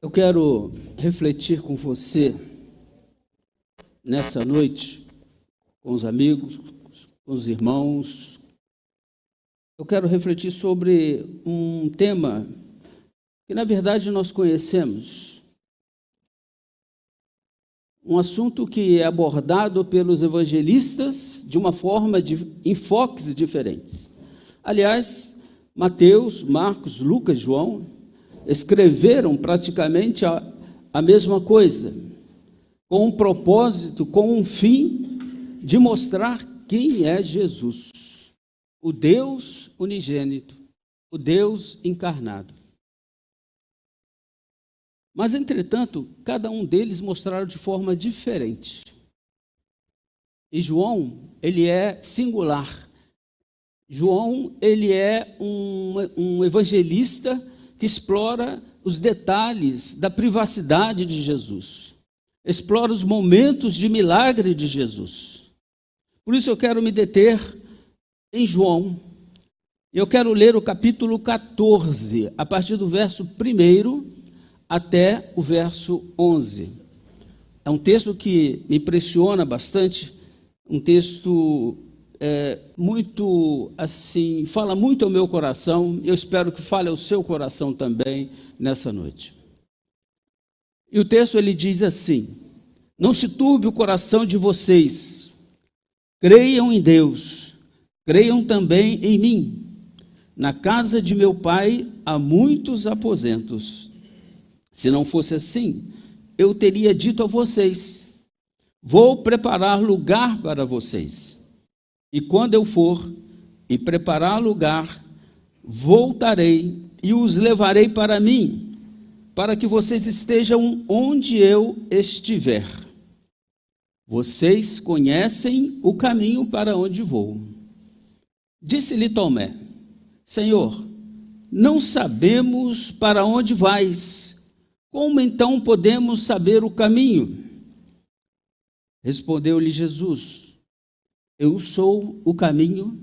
Eu quero refletir com você nessa noite, com os amigos, com os irmãos. Eu quero refletir sobre um tema que, na verdade, nós conhecemos. Um assunto que é abordado pelos evangelistas de uma forma de enfoques diferentes. Aliás, Mateus, Marcos, Lucas, João escreveram praticamente a, a mesma coisa, com um propósito, com um fim de mostrar quem é Jesus, o Deus unigênito, o Deus encarnado. Mas, entretanto, cada um deles mostraram de forma diferente. E João, ele é singular. João, ele é um, um evangelista que explora os detalhes da privacidade de Jesus, explora os momentos de milagre de Jesus. Por isso eu quero me deter em João. Eu quero ler o capítulo 14, a partir do verso 1 até o verso 11. É um texto que me impressiona bastante, um texto é, muito assim, fala muito ao meu coração. Eu espero que fale ao seu coração também nessa noite. E o texto ele diz assim: Não se turbe o coração de vocês. Creiam em Deus. Creiam também em mim. Na casa de meu pai há muitos aposentos. Se não fosse assim, eu teria dito a vocês: Vou preparar lugar para vocês. E quando eu for e preparar lugar, voltarei e os levarei para mim, para que vocês estejam onde eu estiver. Vocês conhecem o caminho para onde vou. Disse-lhe Tomé: Senhor, não sabemos para onde vais. Como então podemos saber o caminho? Respondeu-lhe Jesus: eu sou o caminho,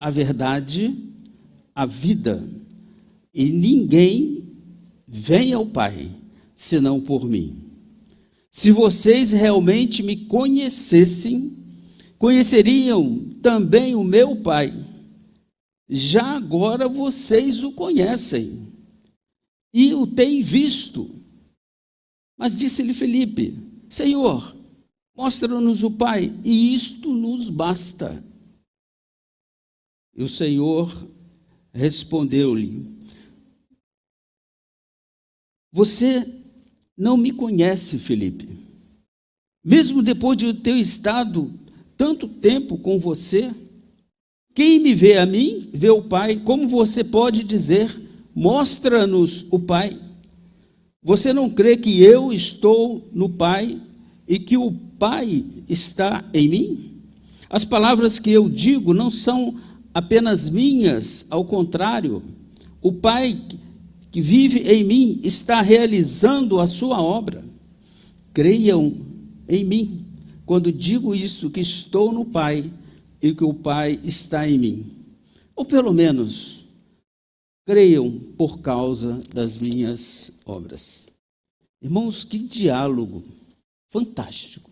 a verdade, a vida, e ninguém vem ao Pai senão por mim. Se vocês realmente me conhecessem, conheceriam também o meu Pai. Já agora vocês o conhecem e o têm visto. Mas disse-lhe Felipe: Senhor, Mostra-nos o Pai, e isto nos basta. E o Senhor respondeu-lhe: Você não me conhece, Felipe. Mesmo depois de eu ter estado tanto tempo com você, quem me vê a mim, vê o Pai. Como você pode dizer, mostra-nos o Pai? Você não crê que eu estou no Pai e que o Pai está em mim? As palavras que eu digo não são apenas minhas, ao contrário, o Pai que vive em mim está realizando a sua obra. Creiam em mim quando digo isso, que estou no Pai e que o Pai está em mim. Ou pelo menos, creiam por causa das minhas obras. Irmãos, que diálogo fantástico.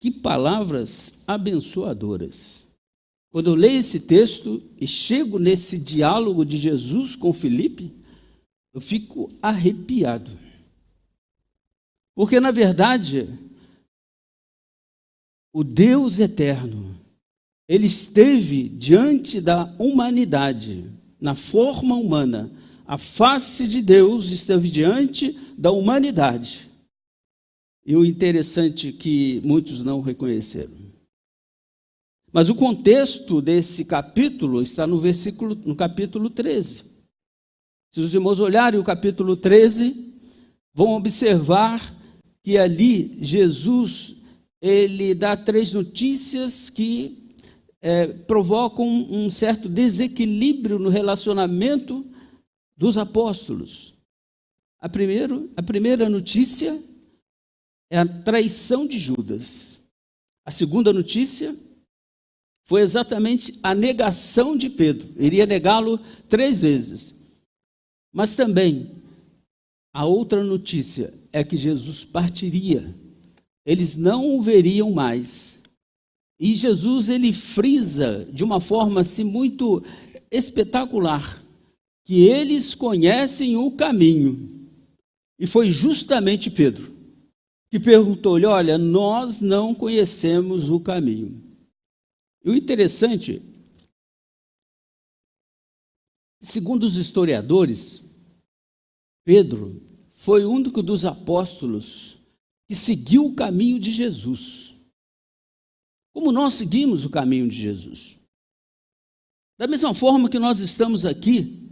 Que palavras abençoadoras. Quando eu leio esse texto e chego nesse diálogo de Jesus com Felipe, eu fico arrepiado. Porque, na verdade, o Deus eterno, ele esteve diante da humanidade, na forma humana, a face de Deus esteve diante da humanidade. E o interessante é que muitos não reconheceram. Mas o contexto desse capítulo está no versículo no capítulo 13. Se os irmãos olharem o capítulo 13, vão observar que ali Jesus ele dá três notícias que é, provocam um certo desequilíbrio no relacionamento dos apóstolos. A, primeiro, a primeira notícia é a traição de Judas. A segunda notícia foi exatamente a negação de Pedro. Iria negá-lo três vezes. Mas também a outra notícia é que Jesus partiria. Eles não o veriam mais. E Jesus ele frisa de uma forma assim muito espetacular que eles conhecem o caminho. E foi justamente Pedro que perguntou-lhe: Olha, nós não conhecemos o caminho. E o interessante, segundo os historiadores, Pedro foi o único dos apóstolos que seguiu o caminho de Jesus. Como nós seguimos o caminho de Jesus. Da mesma forma que nós estamos aqui,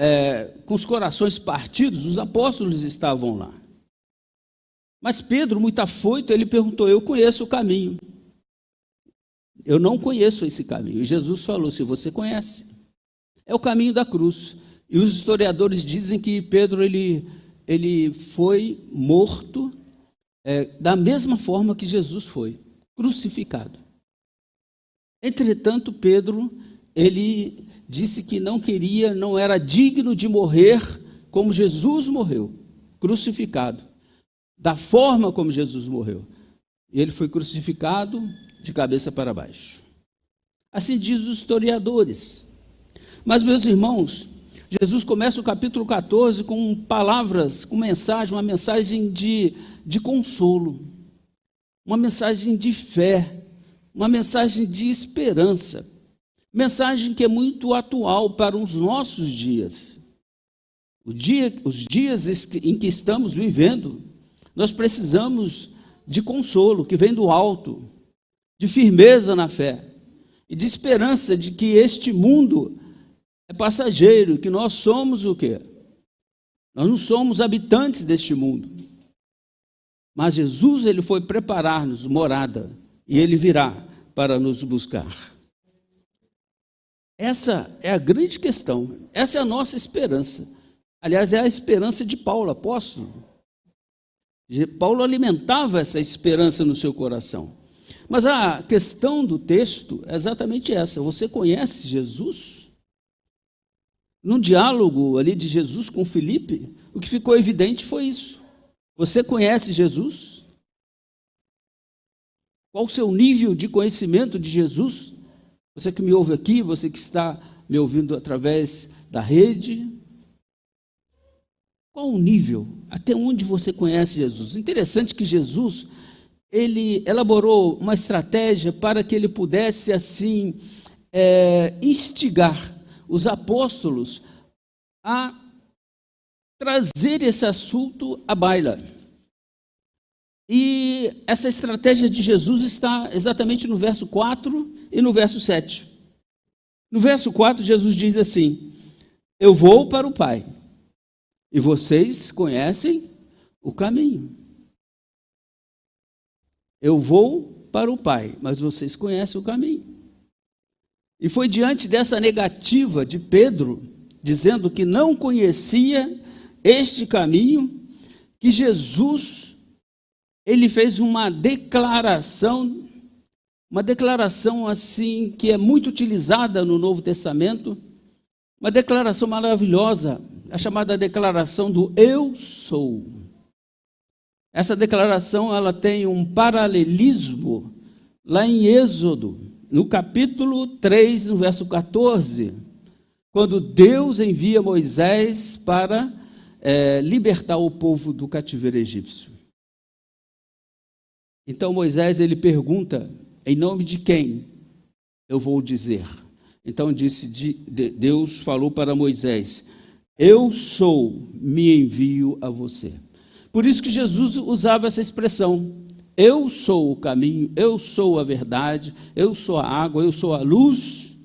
é, com os corações partidos, os apóstolos estavam lá. Mas Pedro, muito afoito, ele perguntou: Eu conheço o caminho. Eu não conheço esse caminho. E Jesus falou: Se você conhece, é o caminho da cruz. E os historiadores dizem que Pedro ele, ele foi morto é, da mesma forma que Jesus foi, crucificado. Entretanto, Pedro ele disse que não queria, não era digno de morrer como Jesus morreu, crucificado, da forma como Jesus morreu. Ele foi crucificado de cabeça para baixo. Assim diz os historiadores. Mas, meus irmãos, Jesus começa o capítulo 14 com palavras, com mensagem, uma mensagem de, de consolo, uma mensagem de fé, uma mensagem de esperança. Mensagem que é muito atual para os nossos dias. Dia, os dias em que estamos vivendo, nós precisamos de consolo que vem do alto, de firmeza na fé e de esperança de que este mundo é passageiro, que nós somos o quê? Nós não somos habitantes deste mundo. Mas Jesus ele foi preparar-nos morada e ele virá para nos buscar. Essa é a grande questão, essa é a nossa esperança. Aliás, é a esperança de Paulo, apóstolo. Paulo alimentava essa esperança no seu coração. Mas a questão do texto é exatamente essa: você conhece Jesus? No diálogo ali de Jesus com Felipe, o que ficou evidente foi isso. Você conhece Jesus? Qual o seu nível de conhecimento de Jesus? Você que me ouve aqui, você que está me ouvindo através da rede. Qual o nível? Até onde você conhece Jesus? Interessante que Jesus ele elaborou uma estratégia para que ele pudesse assim é, instigar os apóstolos a trazer esse assunto à baila. E essa estratégia de Jesus está exatamente no verso 4 e no verso 7. No verso 4, Jesus diz assim: Eu vou para o Pai, e vocês conhecem o caminho. Eu vou para o Pai, mas vocês conhecem o caminho. E foi diante dessa negativa de Pedro, dizendo que não conhecia este caminho, que Jesus ele fez uma declaração, uma declaração assim que é muito utilizada no Novo Testamento, uma declaração maravilhosa, a chamada declaração do eu sou. Essa declaração ela tem um paralelismo lá em Êxodo, no capítulo 3, no verso 14, quando Deus envia Moisés para é, libertar o povo do cativeiro egípcio. Então Moisés ele pergunta: em nome de quem eu vou dizer? Então disse Deus falou para Moisés: Eu sou, me envio a você. Por isso que Jesus usava essa expressão: Eu sou o caminho, eu sou a verdade, eu sou a água, eu sou a luz.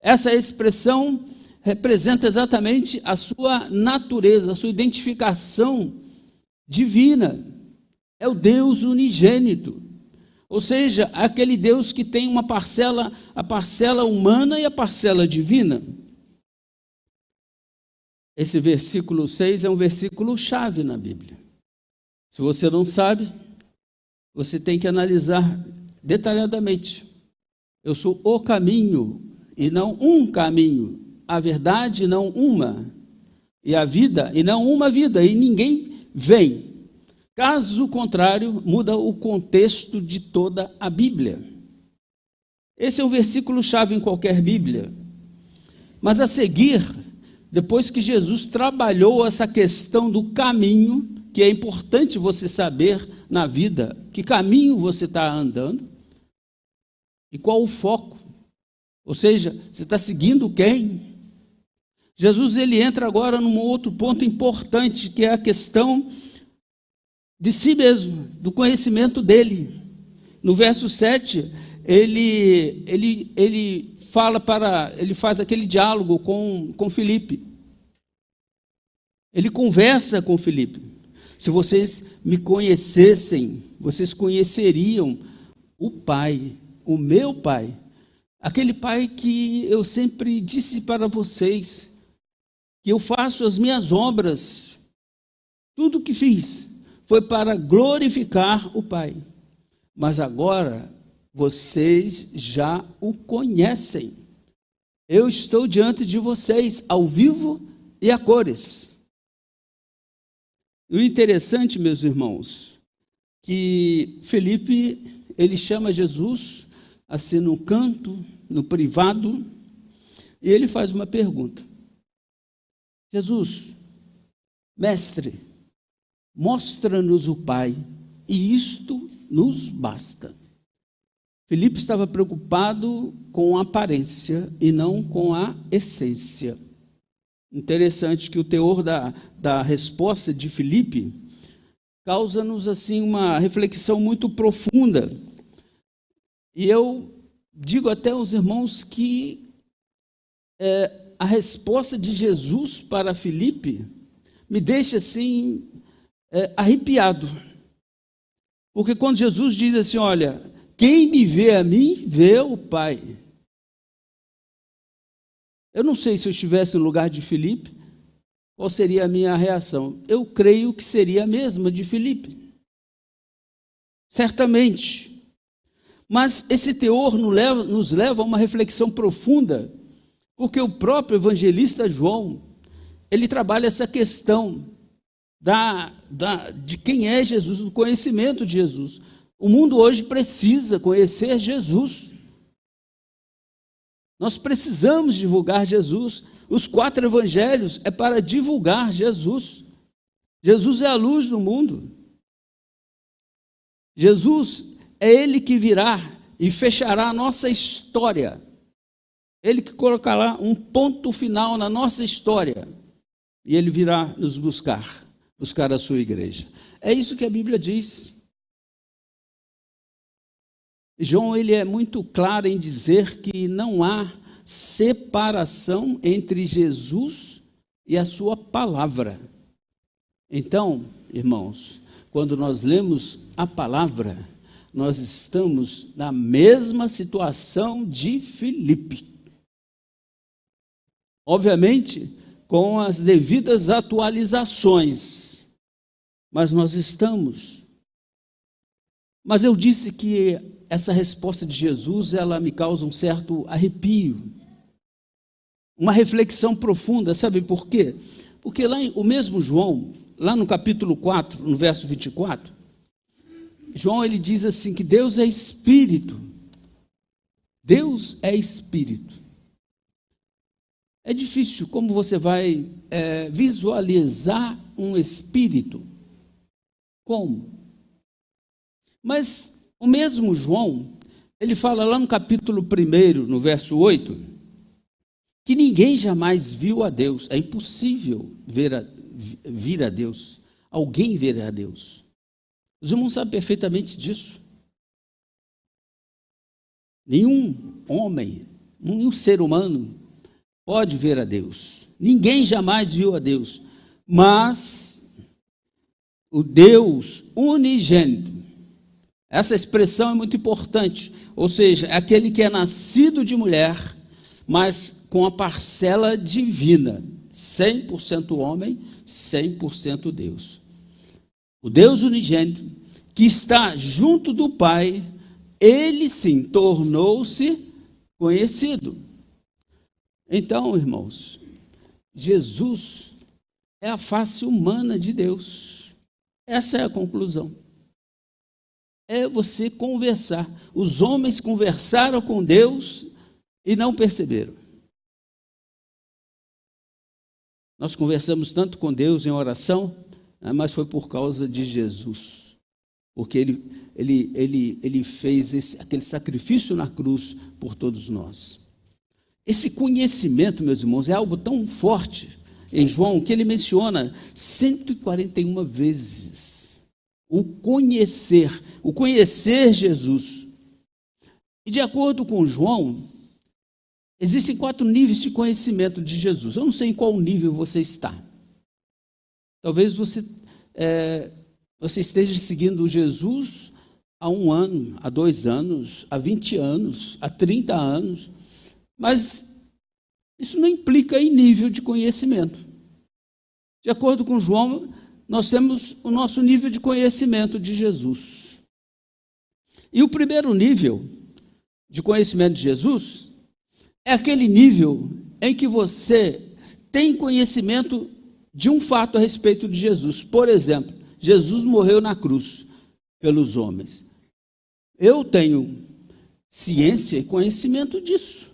Essa expressão representa exatamente a sua natureza, a sua identificação divina é o Deus unigênito. Ou seja, aquele Deus que tem uma parcela, a parcela humana e a parcela divina. Esse versículo 6 é um versículo chave na Bíblia. Se você não sabe, você tem que analisar detalhadamente. Eu sou o caminho e não um caminho, a verdade não uma. e a vida, e não uma vida, e ninguém vem. Caso contrário, muda o contexto de toda a Bíblia. Esse é um versículo chave em qualquer Bíblia. Mas a seguir, depois que Jesus trabalhou essa questão do caminho, que é importante você saber na vida, que caminho você está andando e qual o foco. Ou seja, você está seguindo quem? Jesus ele entra agora num outro ponto importante, que é a questão de si mesmo, do conhecimento dele. No verso 7, ele, ele, ele fala para, ele faz aquele diálogo com, com Felipe. Ele conversa com Felipe. Se vocês me conhecessem, vocês conheceriam o Pai, o meu Pai. Aquele Pai que eu sempre disse para vocês, que eu faço as minhas obras, tudo que fiz foi para glorificar o Pai. Mas agora vocês já o conhecem. Eu estou diante de vocês, ao vivo e a cores. E o interessante, meus irmãos, que Felipe, ele chama Jesus assim no canto, no privado, e ele faz uma pergunta. Jesus, mestre, mostra-nos o Pai, e isto nos basta. Filipe estava preocupado com a aparência e não com a essência. Interessante que o teor da, da resposta de Filipe causa-nos assim uma reflexão muito profunda. E eu digo até aos irmãos que é, a resposta de Jesus para Filipe me deixa assim é, arrepiado. Porque quando Jesus diz assim: Olha, quem me vê a mim, vê o Pai. Eu não sei se eu estivesse no lugar de Filipe, qual seria a minha reação. Eu creio que seria a mesma de Filipe. Certamente. Mas esse teor nos leva a uma reflexão profunda porque o próprio evangelista João, ele trabalha essa questão da, da, de quem é Jesus, do conhecimento de Jesus. O mundo hoje precisa conhecer Jesus. Nós precisamos divulgar Jesus. Os quatro evangelhos é para divulgar Jesus. Jesus é a luz do mundo. Jesus é ele que virá e fechará a nossa história ele que colocará um ponto final na nossa história e ele virá nos buscar, buscar a sua igreja. É isso que a Bíblia diz. João ele é muito claro em dizer que não há separação entre Jesus e a sua palavra. Então, irmãos, quando nós lemos a palavra, nós estamos na mesma situação de Filipe. Obviamente, com as devidas atualizações. Mas nós estamos. Mas eu disse que essa resposta de Jesus, ela me causa um certo arrepio. Uma reflexão profunda, sabe por quê? Porque lá o mesmo João, lá no capítulo 4, no verso 24, João ele diz assim que Deus é espírito. Deus é espírito. É difícil como você vai é, visualizar um espírito. Como? Mas o mesmo João, ele fala lá no capítulo 1, no verso 8, que ninguém jamais viu a Deus. É impossível ver a, vir a Deus. Alguém ver a Deus. Os irmãos sabem perfeitamente disso. Nenhum homem, nenhum ser humano pode ver a Deus. Ninguém jamais viu a Deus. Mas o Deus unigênito, essa expressão é muito importante. Ou seja, é aquele que é nascido de mulher, mas com a parcela divina. 100% homem, 100% Deus. O Deus unigênito, que está junto do Pai, ele sim tornou-se conhecido. Então, irmãos, Jesus, é a face humana de Deus. Essa é a conclusão. É você conversar. Os homens conversaram com Deus e não perceberam. Nós conversamos tanto com Deus em oração, né, mas foi por causa de Jesus. Porque ele, ele, ele, ele fez esse, aquele sacrifício na cruz por todos nós. Esse conhecimento, meus irmãos, é algo tão forte em João que ele menciona 141 vezes o conhecer, o conhecer Jesus. E de acordo com João, existem quatro níveis de conhecimento de Jesus. Eu não sei em qual nível você está. Talvez você, é, você esteja seguindo Jesus há um ano, há dois anos, há 20 anos, há 30 anos. Mas isso não implica em nível de conhecimento. De acordo com João, nós temos o nosso nível de conhecimento de Jesus. E o primeiro nível de conhecimento de Jesus é aquele nível em que você tem conhecimento de um fato a respeito de Jesus. Por exemplo, Jesus morreu na cruz pelos homens. Eu tenho ciência e conhecimento disso.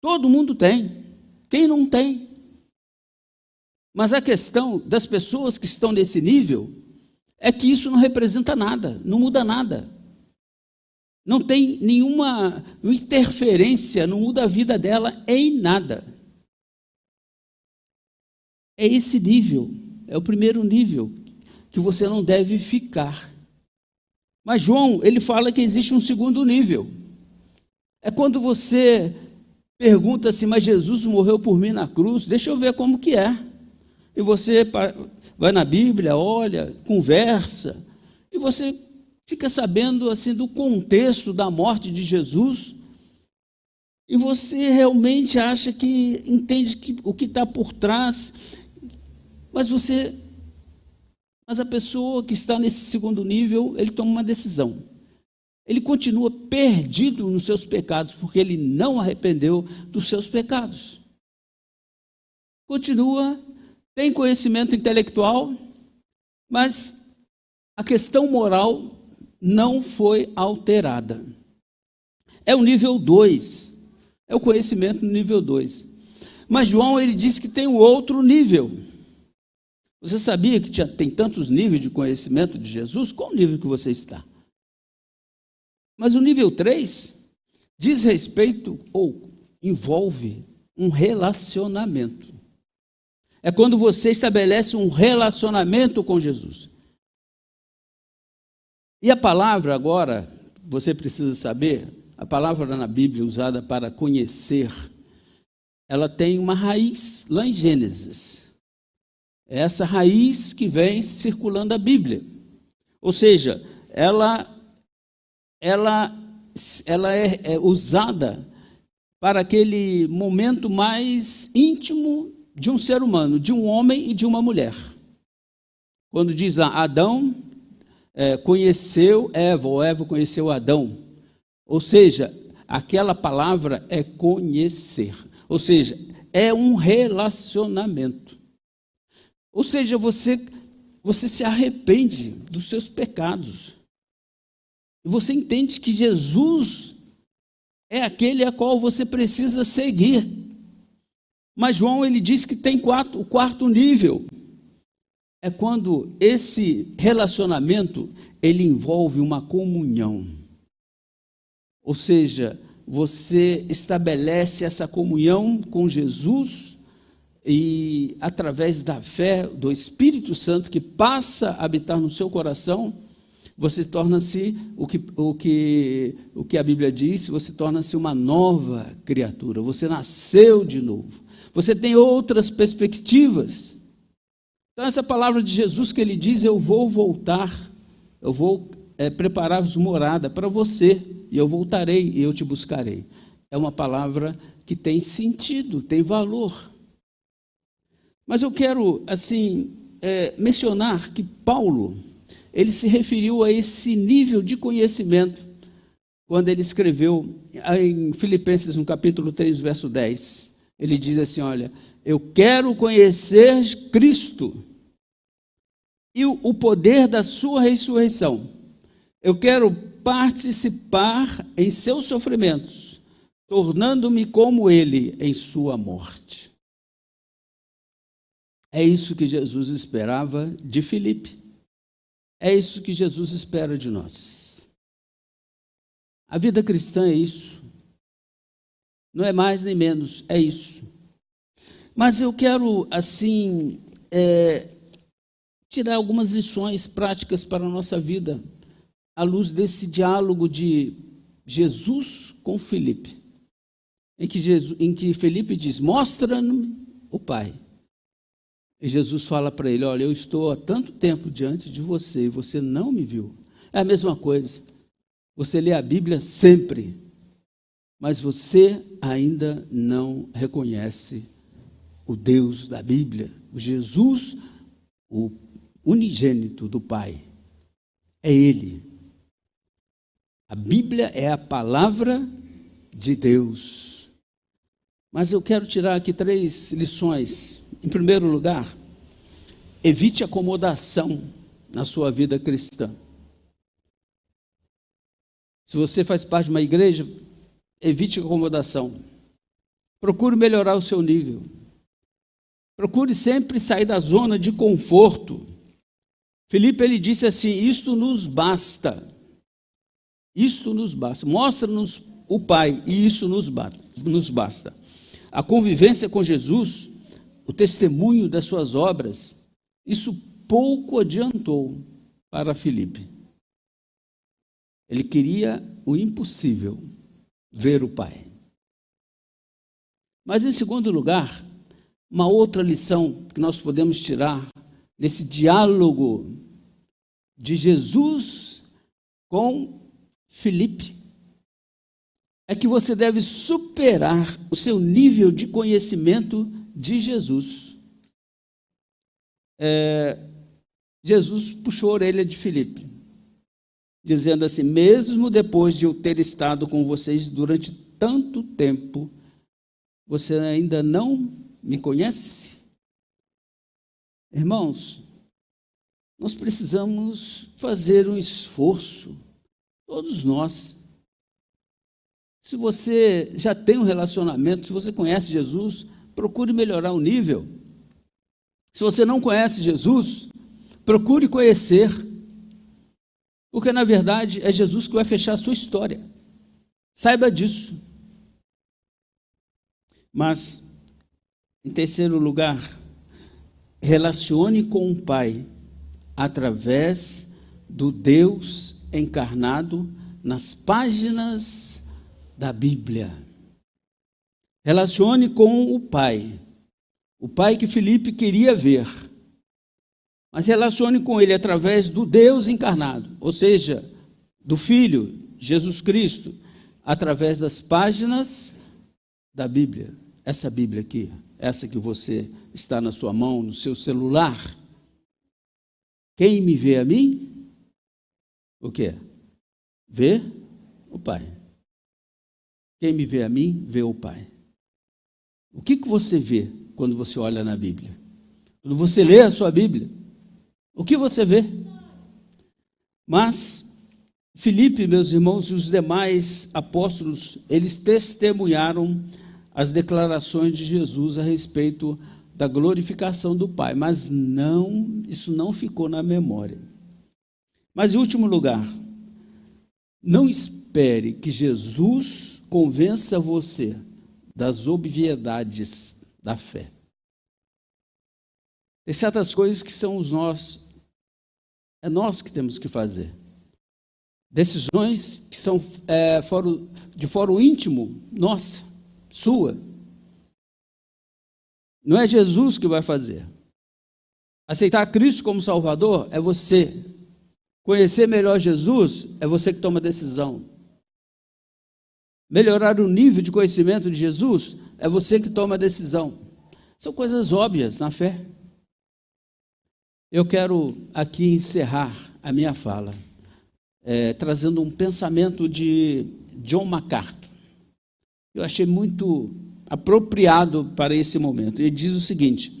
Todo mundo tem. Quem não tem? Mas a questão das pessoas que estão nesse nível é que isso não representa nada, não muda nada. Não tem nenhuma interferência, não muda a vida dela em nada. É esse nível, é o primeiro nível que você não deve ficar. Mas João, ele fala que existe um segundo nível. É quando você pergunta assim, mas Jesus morreu por mim na cruz, deixa eu ver como que é. E você vai na Bíblia, olha, conversa, e você fica sabendo assim do contexto da morte de Jesus, e você realmente acha que entende que, o que está por trás, mas você, mas a pessoa que está nesse segundo nível, ele toma uma decisão ele continua perdido nos seus pecados, porque ele não arrependeu dos seus pecados. Continua, tem conhecimento intelectual, mas a questão moral não foi alterada. É o nível 2. É o conhecimento no nível 2. Mas João ele diz que tem um outro nível. Você sabia que tinha, tem tantos níveis de conhecimento de Jesus? Qual nível que você está? Mas o nível 3 diz respeito ou envolve um relacionamento. É quando você estabelece um relacionamento com Jesus. E a palavra agora, você precisa saber, a palavra na Bíblia usada para conhecer, ela tem uma raiz lá em Gênesis. É essa raiz que vem circulando a Bíblia. Ou seja, ela ela, ela é, é usada para aquele momento mais íntimo de um ser humano, de um homem e de uma mulher. Quando diz lá, Adão é, conheceu Eva, ou Eva conheceu Adão. Ou seja, aquela palavra é conhecer. Ou seja, é um relacionamento. Ou seja, você, você se arrepende dos seus pecados. E você entende que Jesus é aquele a qual você precisa seguir. Mas João ele diz que tem quatro, o quarto nível. É quando esse relacionamento ele envolve uma comunhão. Ou seja, você estabelece essa comunhão com Jesus e através da fé do Espírito Santo que passa a habitar no seu coração, você torna-se o que, o, que, o que a Bíblia diz, você torna-se uma nova criatura, você nasceu de novo, você tem outras perspectivas. Então, essa palavra de Jesus que ele diz: Eu vou voltar, eu vou é, preparar-vos morada para você, e eu voltarei e eu te buscarei. É uma palavra que tem sentido, tem valor. Mas eu quero, assim, é, mencionar que Paulo, ele se referiu a esse nível de conhecimento quando ele escreveu em Filipenses, no capítulo 3, verso 10. Ele diz assim: Olha, eu quero conhecer Cristo e o poder da sua ressurreição. Eu quero participar em seus sofrimentos, tornando-me como ele em sua morte. É isso que Jesus esperava de Filipe. É isso que Jesus espera de nós. A vida cristã é isso. Não é mais nem menos, é isso. Mas eu quero, assim, é, tirar algumas lições práticas para a nossa vida, à luz desse diálogo de Jesus com Felipe, em que, Jesus, em que Felipe diz: Mostra-me o Pai. E Jesus fala para ele: Olha, eu estou há tanto tempo diante de você e você não me viu. É a mesma coisa. Você lê a Bíblia sempre, mas você ainda não reconhece o Deus da Bíblia, o Jesus, o unigênito do Pai. É Ele. A Bíblia é a palavra de Deus. Mas eu quero tirar aqui três lições. Em primeiro lugar, evite acomodação na sua vida cristã. Se você faz parte de uma igreja, evite acomodação. Procure melhorar o seu nível. Procure sempre sair da zona de conforto. Felipe ele disse assim: Isto nos basta. Isto nos basta. Mostra-nos o Pai, e isso nos basta. A convivência com Jesus, o testemunho das suas obras, isso pouco adiantou para Felipe. Ele queria o impossível, ver o Pai. Mas, em segundo lugar, uma outra lição que nós podemos tirar nesse diálogo de Jesus com Filipe é que você deve superar o seu nível de conhecimento de Jesus. É, Jesus puxou a orelha de Filipe, dizendo assim: mesmo depois de eu ter estado com vocês durante tanto tempo, você ainda não me conhece? Irmãos, nós precisamos fazer um esforço, todos nós. Se você já tem um relacionamento, se você conhece Jesus, procure melhorar o nível. Se você não conhece Jesus, procure conhecer. Porque na verdade é Jesus que vai fechar a sua história. Saiba disso. Mas, em terceiro lugar, relacione com o Pai através do Deus encarnado nas páginas da Bíblia. Relacione com o Pai, o Pai que Felipe queria ver, mas relacione com ele através do Deus encarnado, ou seja, do Filho, Jesus Cristo, através das páginas da Bíblia. Essa Bíblia aqui essa que você está na sua mão, no seu celular. Quem me vê a mim? O que? Vê o Pai. Quem me vê a mim, vê o Pai. O que, que você vê quando você olha na Bíblia? Quando você lê a sua Bíblia, o que você vê? Mas Filipe, meus irmãos, e os demais apóstolos, eles testemunharam as declarações de Jesus a respeito da glorificação do Pai, mas não, isso não ficou na memória. Mas em último lugar, não espere que Jesus convença você das obviedades da fé. Tem certas coisas que são os nós, é nós que temos que fazer. Decisões que são é, de foro íntimo, nossa sua. Não é Jesus que vai fazer. Aceitar Cristo como Salvador é você. Conhecer melhor Jesus é você que toma decisão. Melhorar o nível de conhecimento de Jesus é você que toma a decisão. São coisas óbvias na fé. Eu quero aqui encerrar a minha fala é, trazendo um pensamento de John MacArthur. Eu achei muito apropriado para esse momento. Ele diz o seguinte: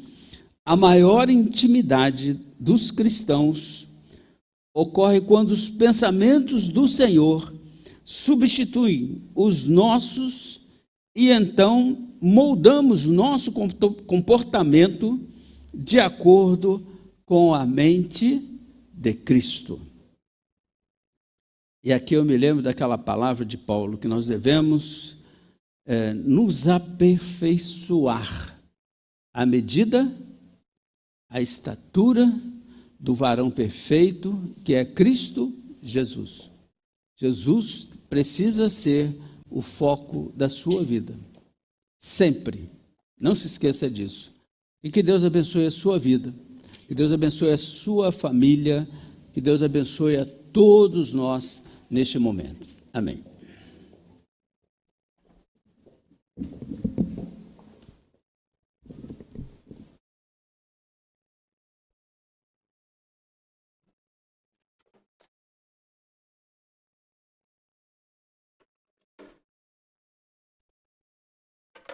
a maior intimidade dos cristãos ocorre quando os pensamentos do Senhor substituem os nossos e então moldamos nosso comportamento de acordo com a mente de Cristo. E aqui eu me lembro daquela palavra de Paulo, que nós devemos é, nos aperfeiçoar à medida, a estatura do varão perfeito, que é Cristo Jesus. Jesus precisa ser o foco da sua vida. Sempre. Não se esqueça disso. E que Deus abençoe a sua vida. Que Deus abençoe a sua família. Que Deus abençoe a todos nós neste momento. Amém.